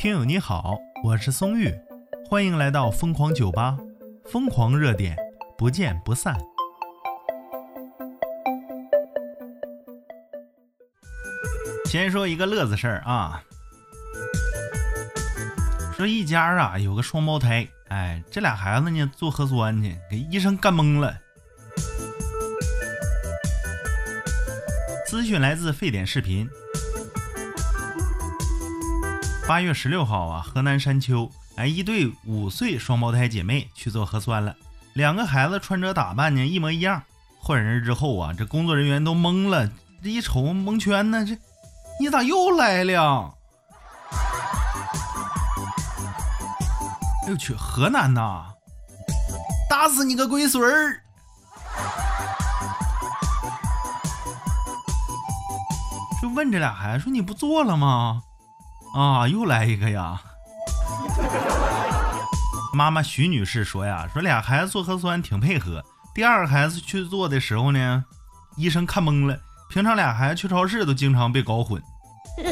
听友你好，我是松玉，欢迎来到疯狂酒吧，疯狂热点，不见不散。先说一个乐子事儿啊，说一家啊有个双胞胎，哎，这俩孩子呢做核酸去，给医生干懵了。资讯来自沸点视频。八月十六号啊，河南山丘，哎，一对五岁双胞胎姐妹去做核酸了。两个孩子穿着打扮呢一模一样。换人之后啊，这工作人员都懵了，这一瞅蒙圈呢，这你咋又来了？哎呦去，河南呐，打死你个龟孙儿！就问这俩孩子说：“你不做了吗？”啊，又来一个呀！妈妈徐女士说呀，说俩孩子做核酸挺配合。第二个孩子去做的时候呢，医生看懵了。平常俩孩子去超市都经常被搞混。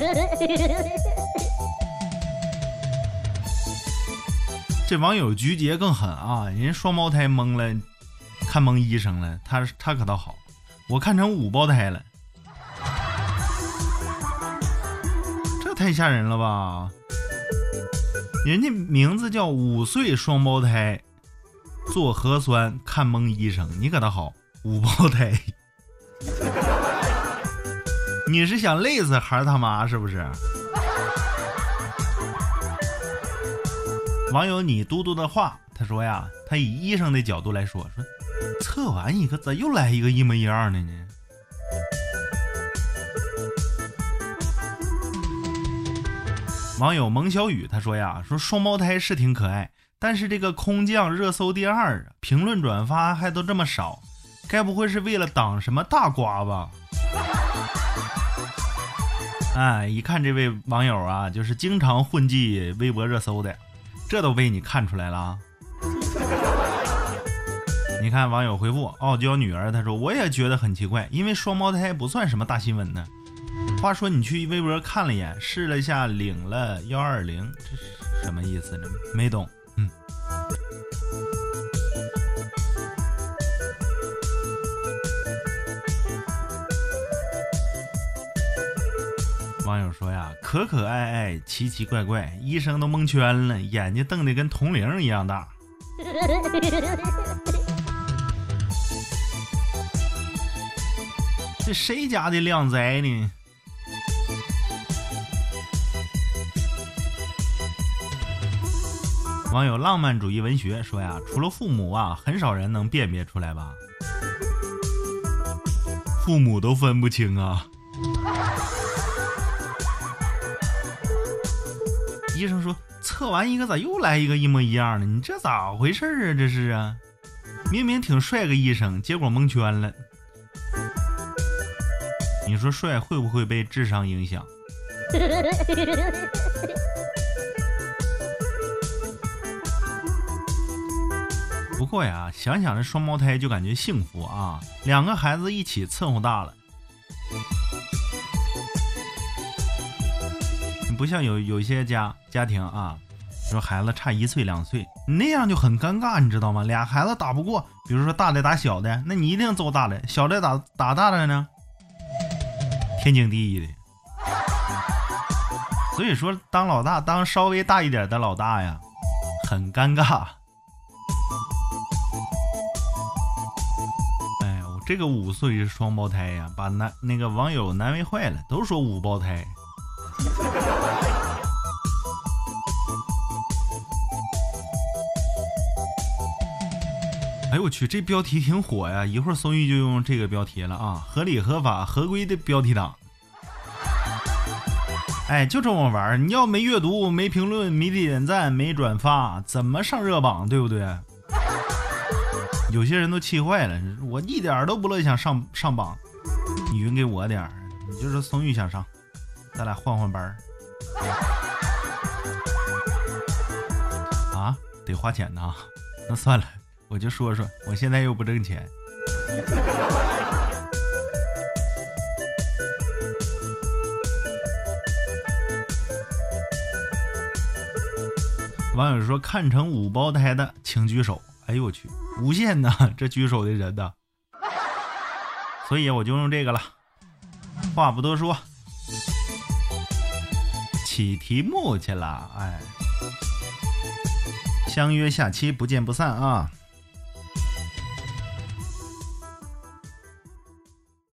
这网友菊杰更狠啊，人家双胞胎懵了，看懵医生了。他他可倒好，我看成五胞胎了。太吓人了吧！人家名字叫五岁双胞胎做核酸看懵医生，你可倒好，五胞胎，你是想累死孩儿他妈是不是？网友你嘟嘟的话，他说呀，他以医生的角度来说，说测完一个咋又来一个一模一样的呢？网友蒙小雨他说呀，说双胞胎是挺可爱，但是这个空降热搜第二，评论转发还都这么少，该不会是为了挡什么大瓜吧？哎，一看这位网友啊，就是经常混迹微博热搜的，这都被你看出来了。你看网友回复傲娇女儿，他说我也觉得很奇怪，因为双胞胎不算什么大新闻呢。话说你去微博看了一眼，试了一下，领了幺二零，这是什么意思呢？没懂。嗯。网友说呀，可可爱爱，奇奇怪怪，医生都蒙圈了，眼睛瞪得跟铜铃一样大。这谁家的靓仔呢？网友浪漫主义文学说呀，除了父母啊，很少人能辨别出来吧？父母都分不清啊！医生说测完一个咋又来一个一模一样的？你这咋回事啊？这是啊，明明挺帅个医生，结果蒙圈了。你说帅会不会被智商影响？不过呀，想想这双胞胎就感觉幸福啊，两个孩子一起伺候大了。你不像有有些家家庭啊，说孩子差一岁两岁，那样就很尴尬，你知道吗？俩孩子打不过，比如说大的打小的，那你一定揍大的，小的打打大的呢，天经地义的。所以说，当老大，当稍微大一点的老大呀，很尴尬。这个五岁是双胞胎呀，把男那个网友难为坏了，都说五胞胎。哎呦我去，这标题挺火呀！一会儿松玉就用这个标题了啊，合理合法合规的标题党。哎，就这么玩你要没阅读、没评论、没点赞、没转发，怎么上热榜？对不对？有些人都气坏了，我一点都不乐意想上上榜，你匀给我点儿，你就是松玉想上，咱俩换换班儿。啊，得花钱呐，那算了，我就说说，我现在又不挣钱。网友说看成五胞胎的请举手。哎呦我去，无限呐，这举手的人呐。所以我就用这个了。话不多说，起题目去了。哎，相约下期不见不散啊！